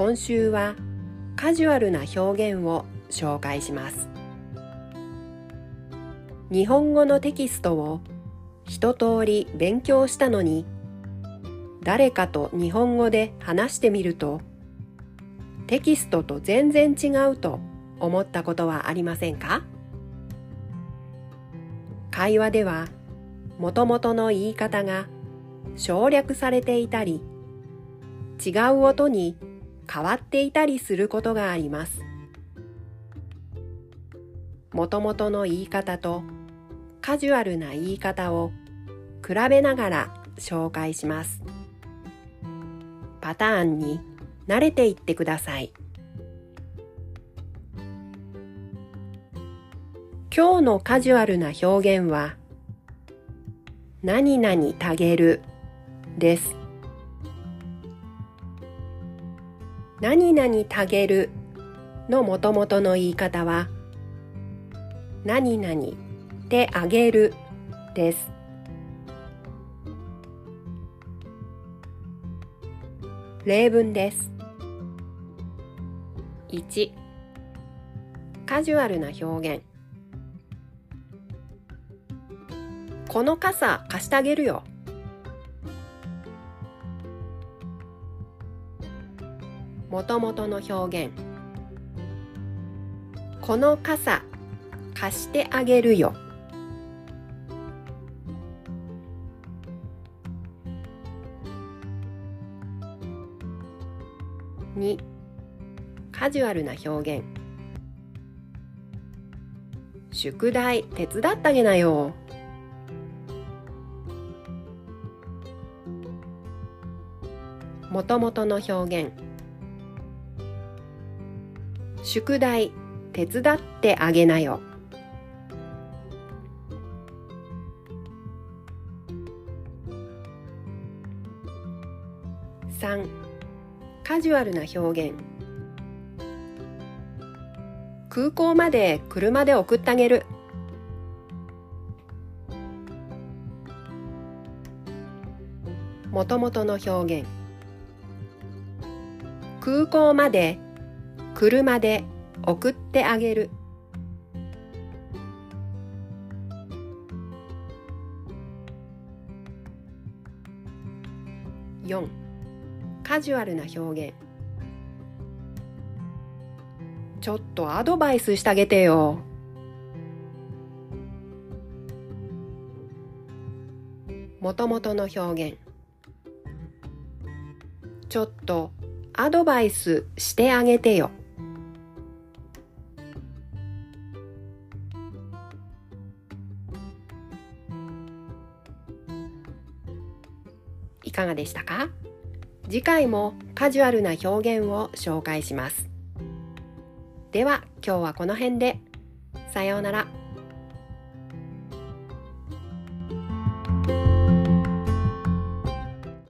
今週はカジュアルな表現を紹介します。日本語のテキストを一通り勉強したのに誰かと日本語で話してみるとテキストと全然違うと思ったことはありませんか？会話ではもともとの言い方が省略されていたり違う音に変わっていたりすることがあります。もともとの言い方とカジュアルな言い方を比べながら紹介します。パターンに慣れていってください。今日のカジュアルな表現は何々たげるです。何々たげるのもともとの言い方は何々であげるです。例文です。1カジュアルな表現この傘貸してあげるよもともとの表現。この傘貸してあげるよ。2カジュアルな表現。宿題手伝ってあげなよ。もともとの表現。宿題手伝ってあげなよ。3カジュアルな表現。空港まで車で送ってあげる。もともとの表現。空港まで車で送ってあげる。4カジュアルな表現。ちょっとアドバイスしてあげてよ。もともとの表現。ちょっとアドバイスしてあげてよ。いかがでしたか？次回もカジュアルな表現を紹介します。では今日はこの辺で。さようなら。